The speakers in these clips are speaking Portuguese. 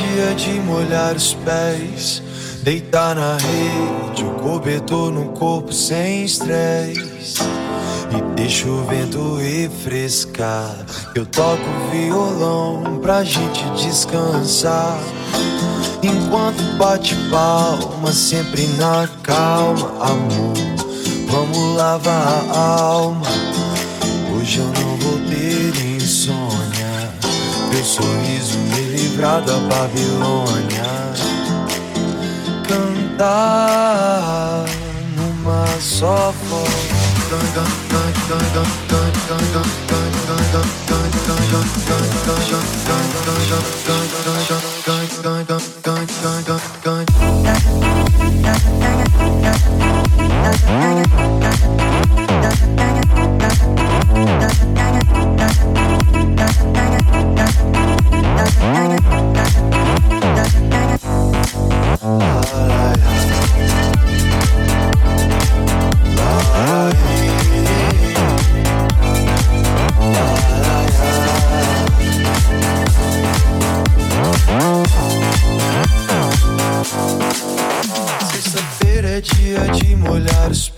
dia de molhar os pés, deitar na rede, o cobertor no corpo sem estresse. E deixa o vento refrescar. Eu toco violão pra gente descansar. Enquanto bate palma, sempre na calma, amor. Vamos lavar a alma. Hoje eu não vou ter insônia. Meu sorriso sagrada Babilônia cantar numa só voz. É dia de molhar os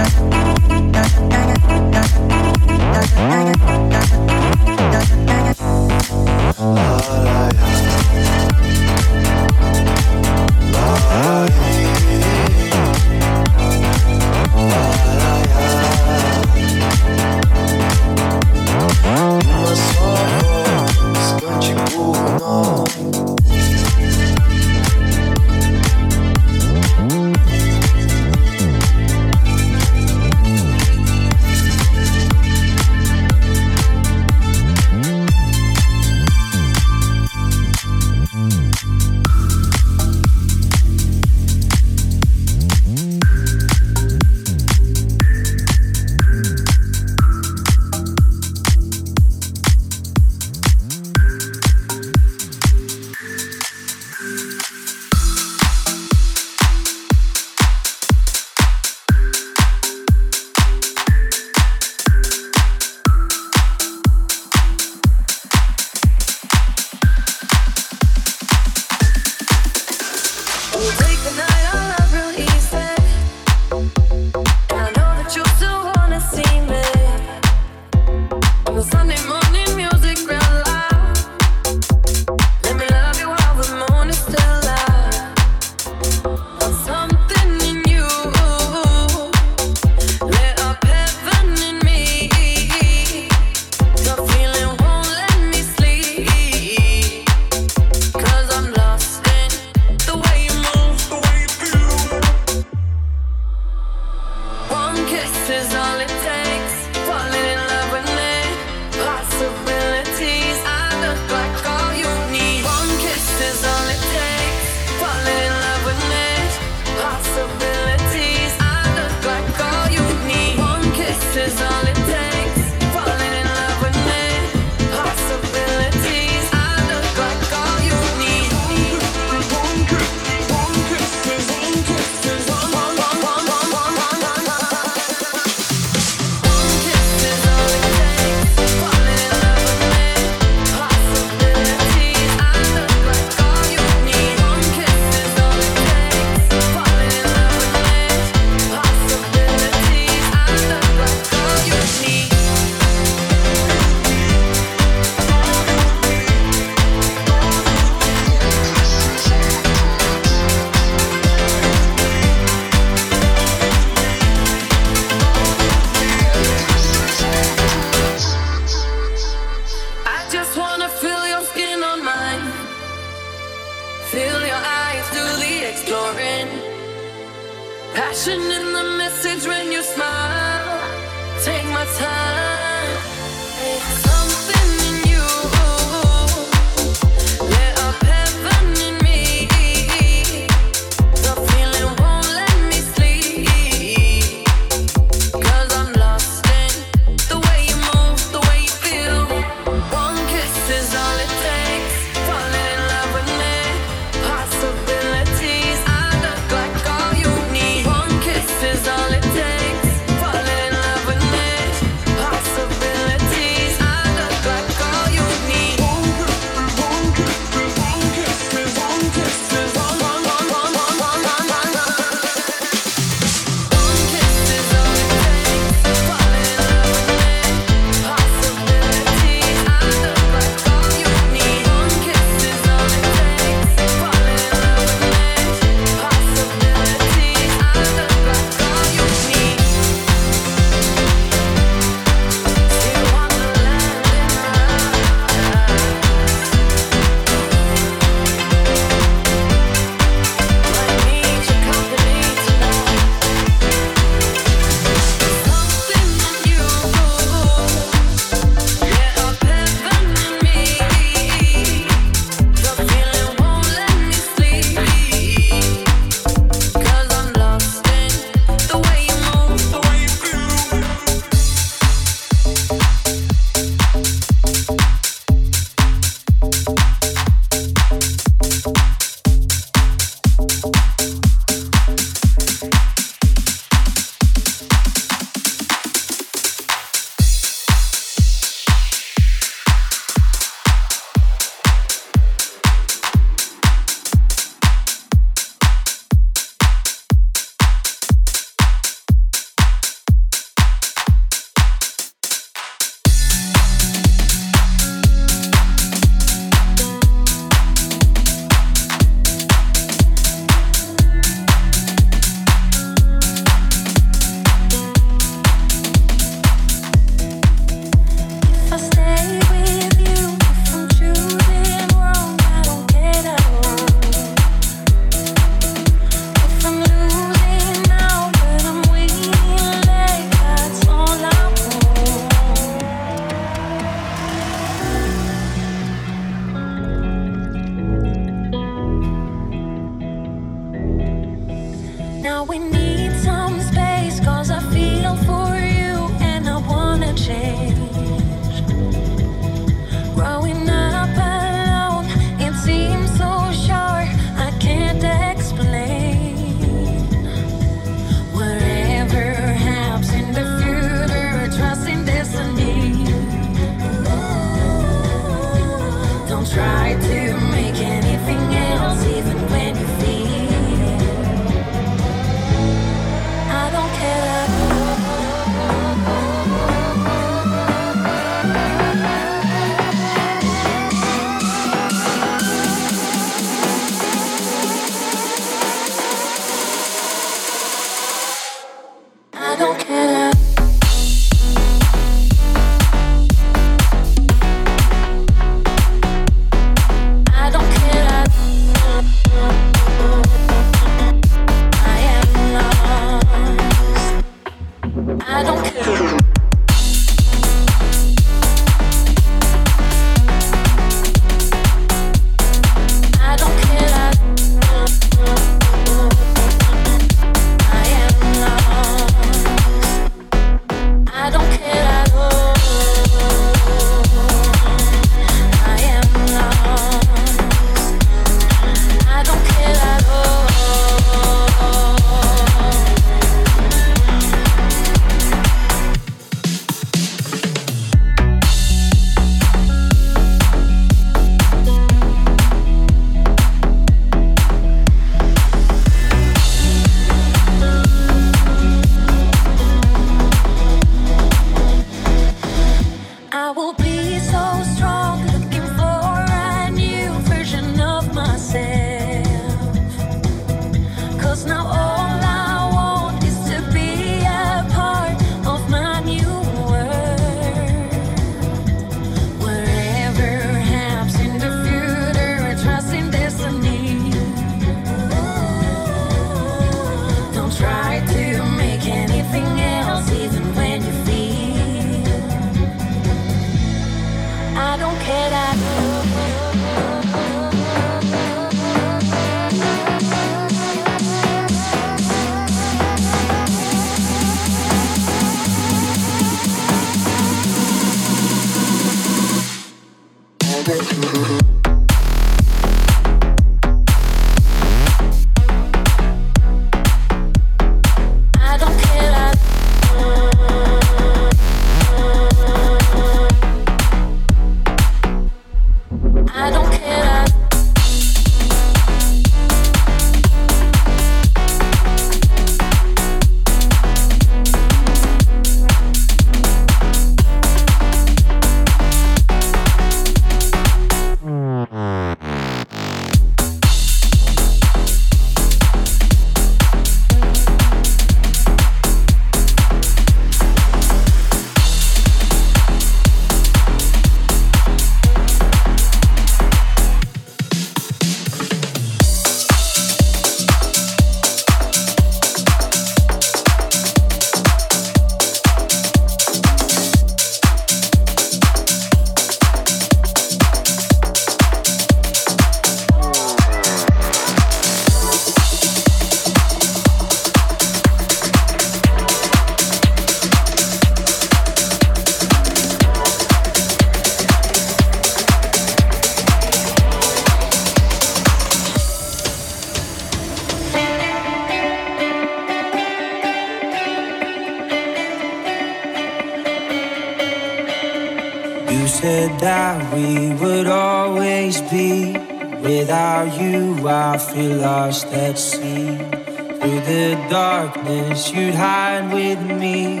you'd hide with me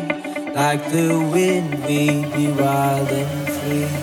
like the wind we'd be wild and free.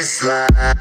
This life.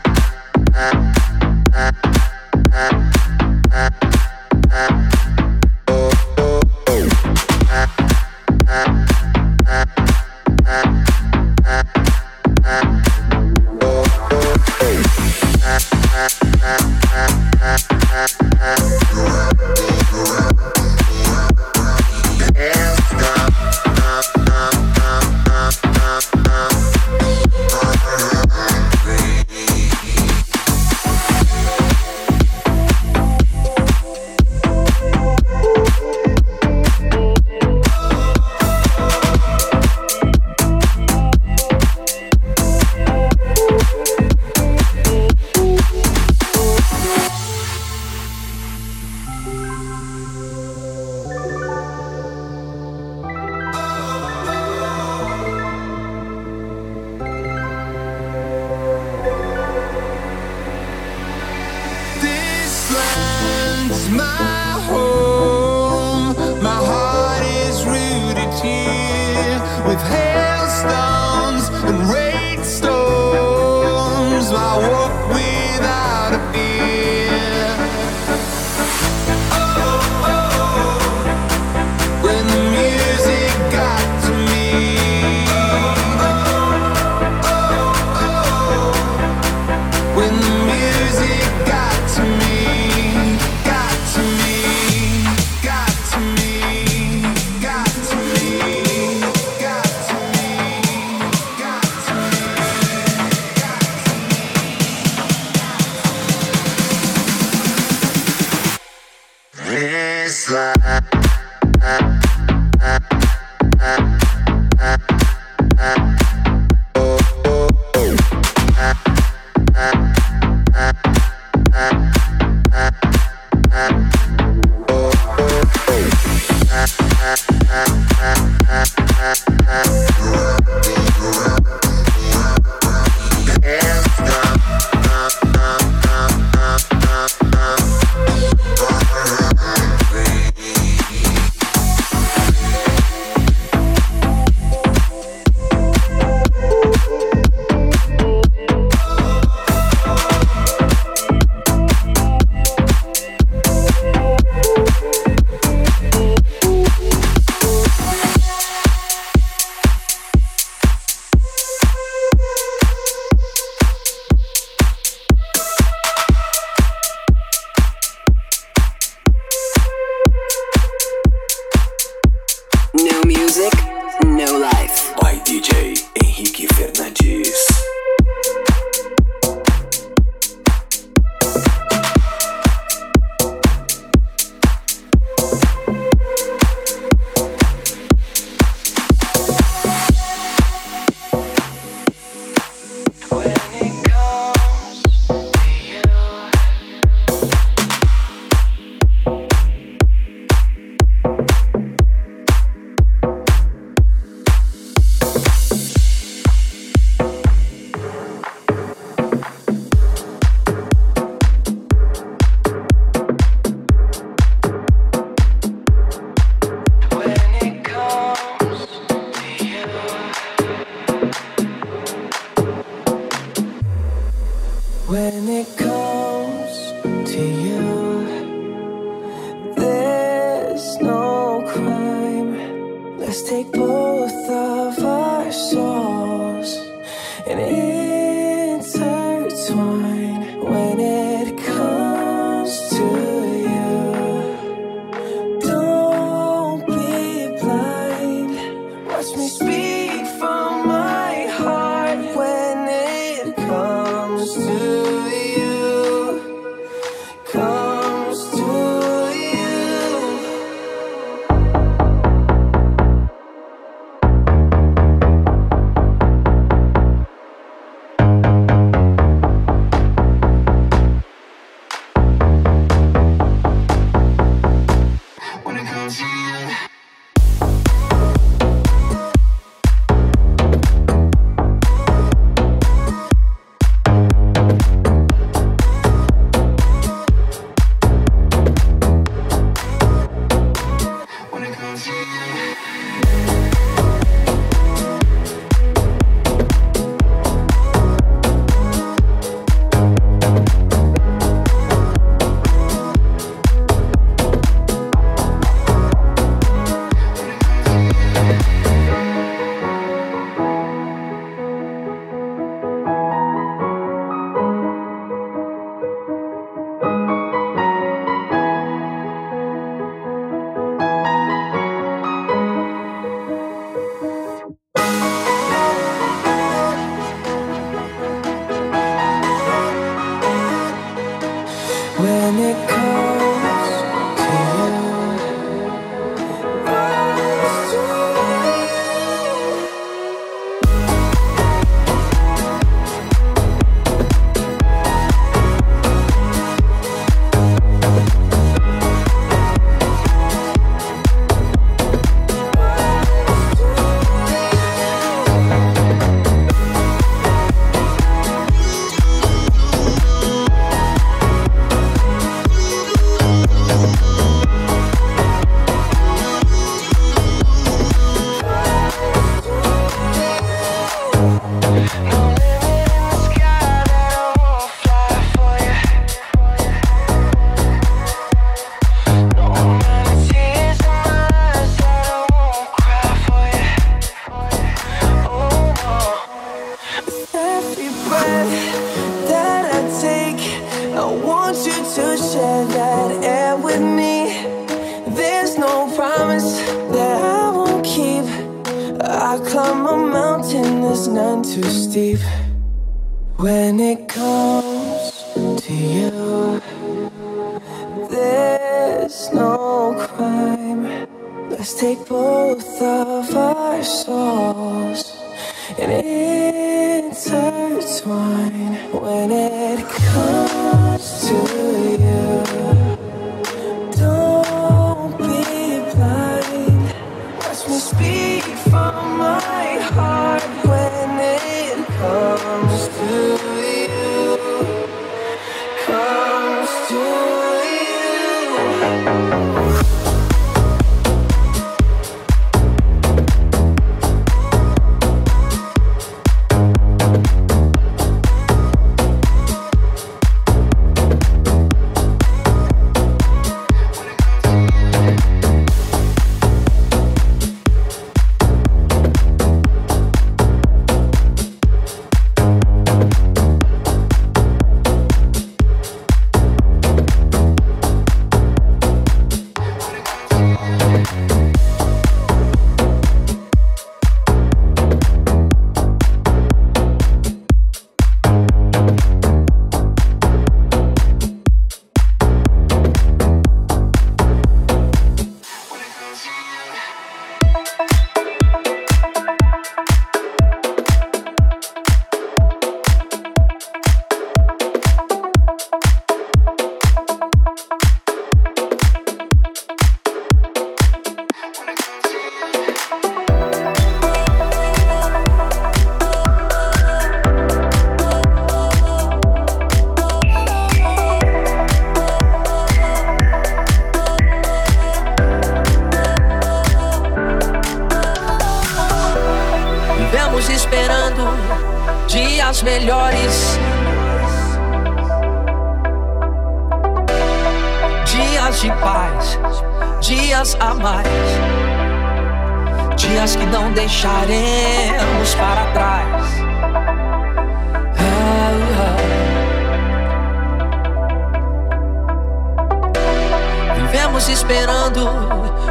esperando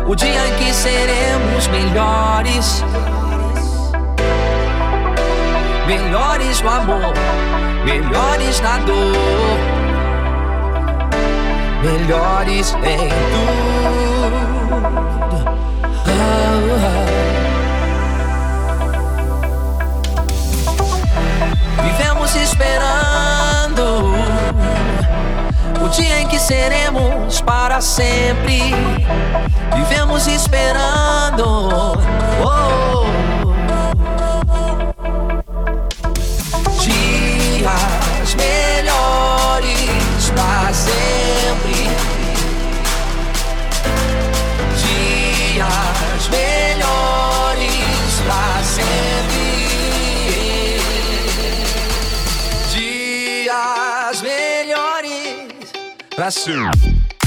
o dia em que seremos melhores. Melhores no amor, melhores na dor, melhores em tudo. Ah, ah. ah. Vivemos esperando o dia em que seremos para sempre. Vivemos esperando. Oh, oh, oh. soon.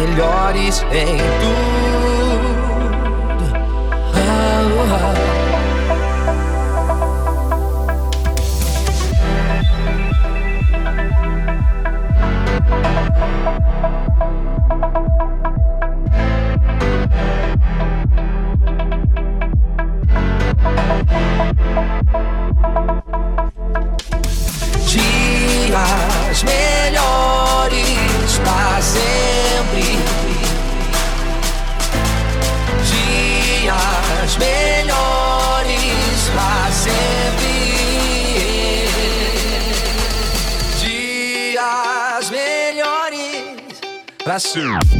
melhores em tudo. soon.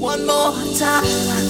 one more time.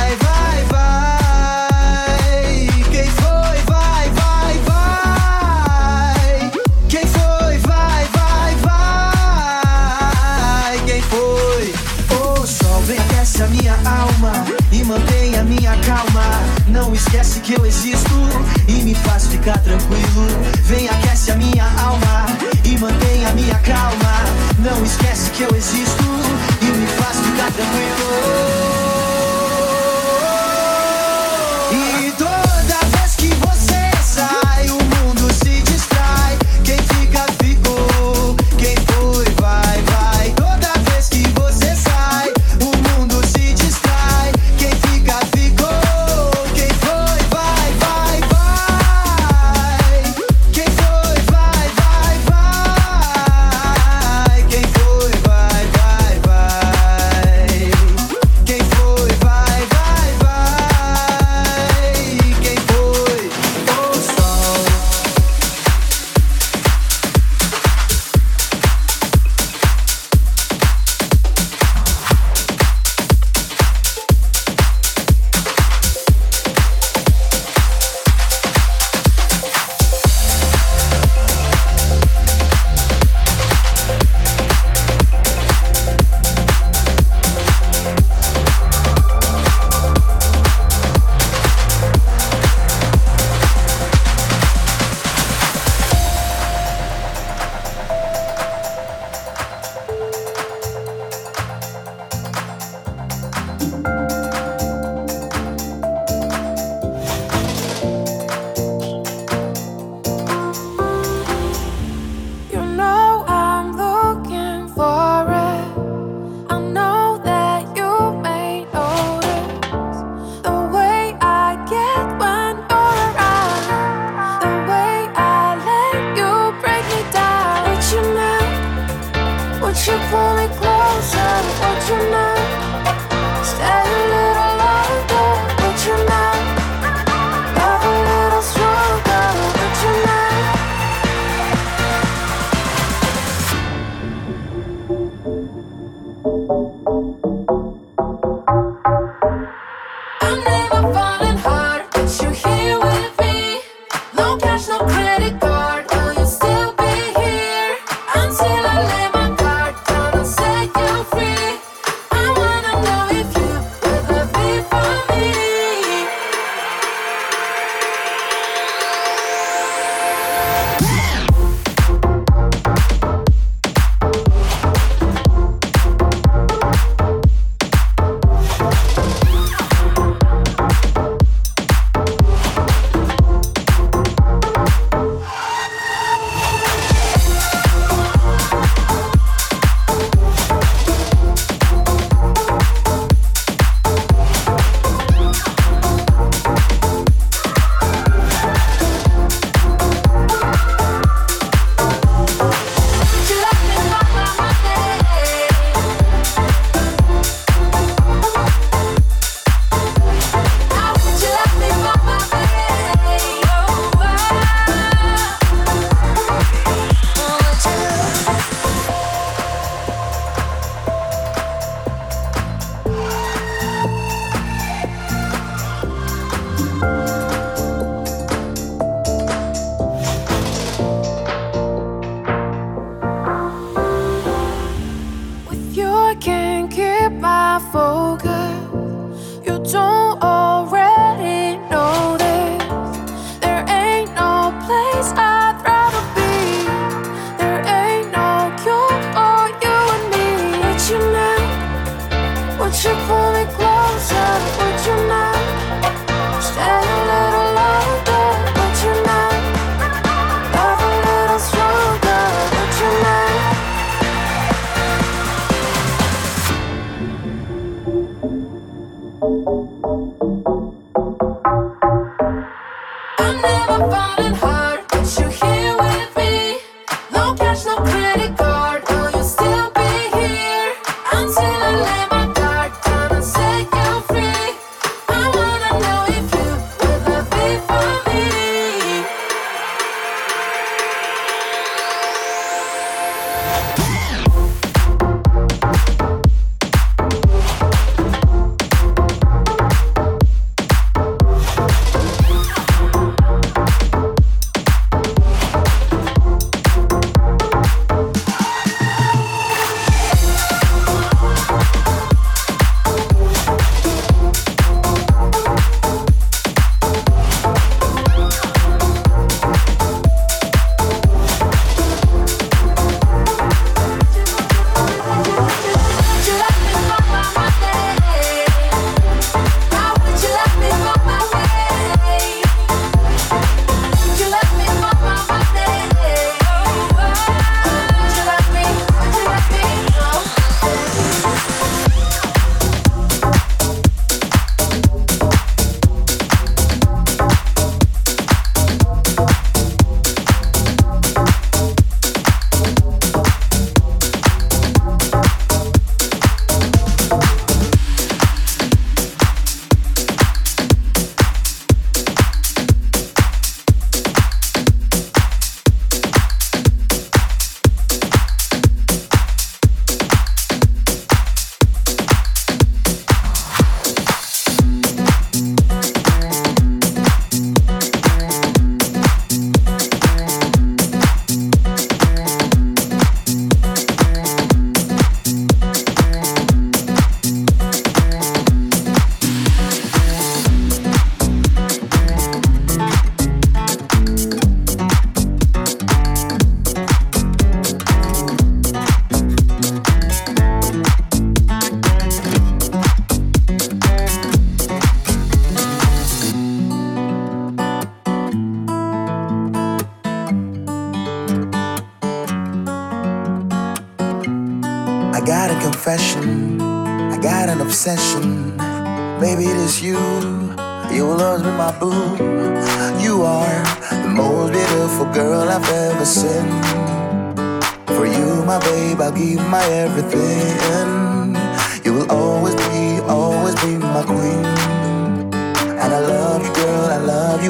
esquece que eu existo e me faz ficar tranquilo. Vem aquece a minha alma e mantém a minha calma. Não esquece que eu existo e me faz ficar tranquilo.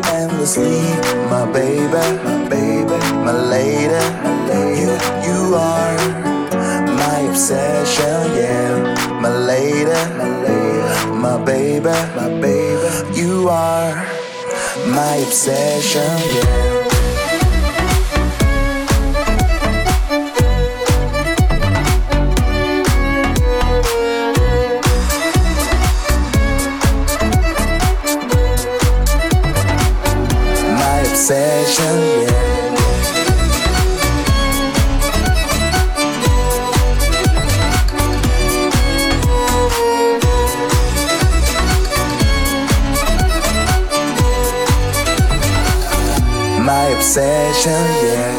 Endlessly. My baby, my baby, my lady. You, you are my obsession, yeah. My lady, my lady, my baby, my baby. You are my obsession, yeah. Yeah, yeah.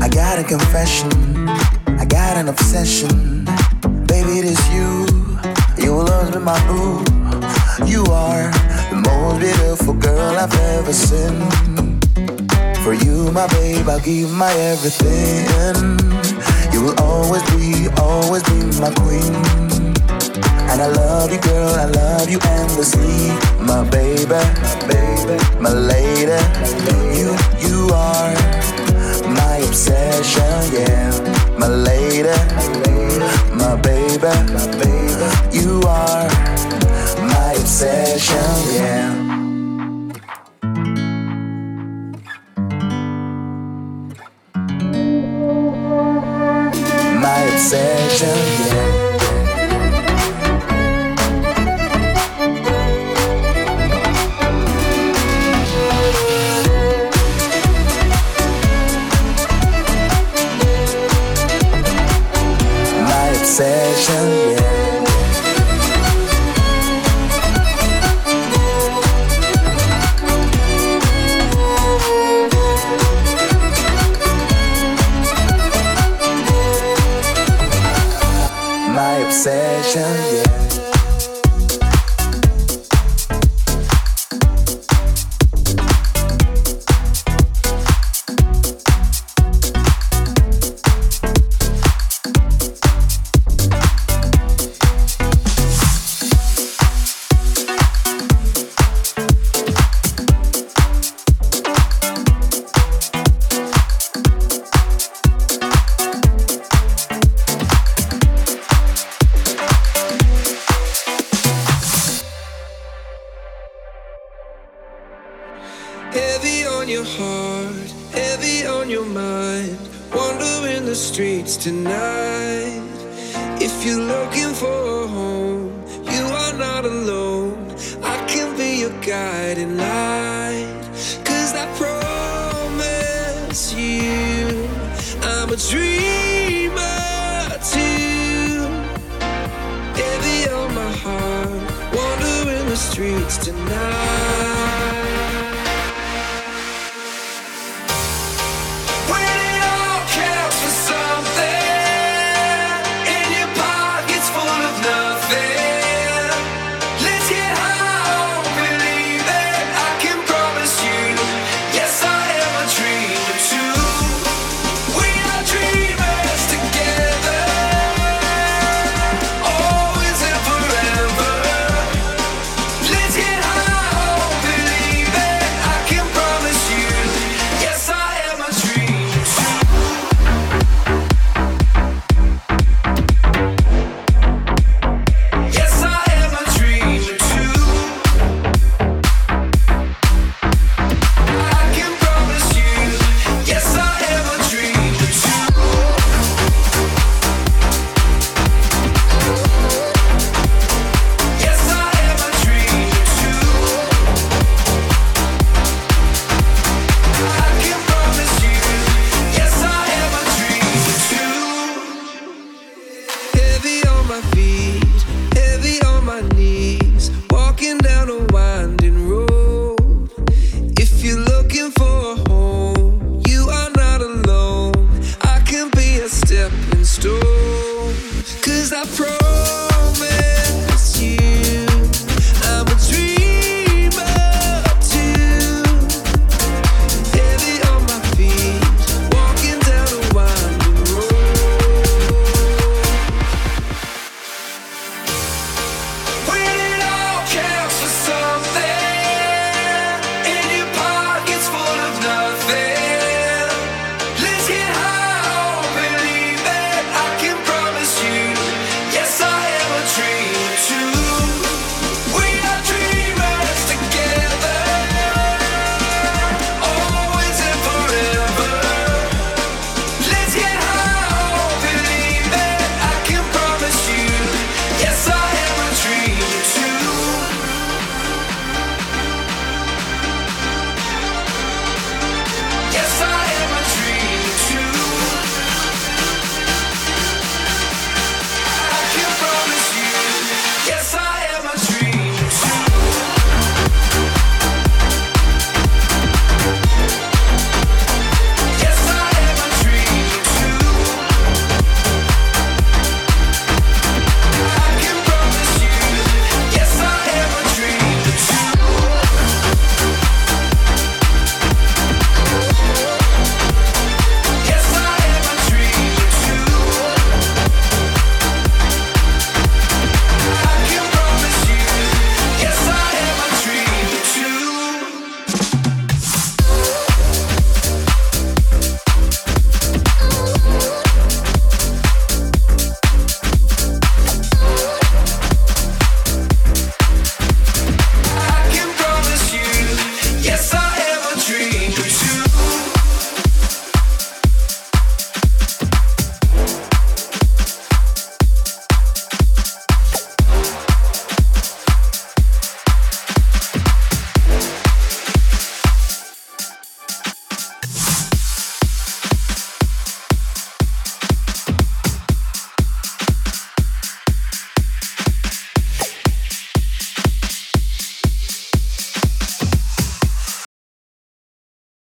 I got a confession, I got an obsession. Baby, it is you. You will always be my boo. You are the most beautiful girl I've ever seen. For you, my babe, I'll give my everything. You will always be, always be my queen. And I love you, girl, I love you endlessly. My baby, my baby, my lady. You, you are my obsession, yeah. My lady, my baby, my baby. You are my obsession, yeah. seja yeah.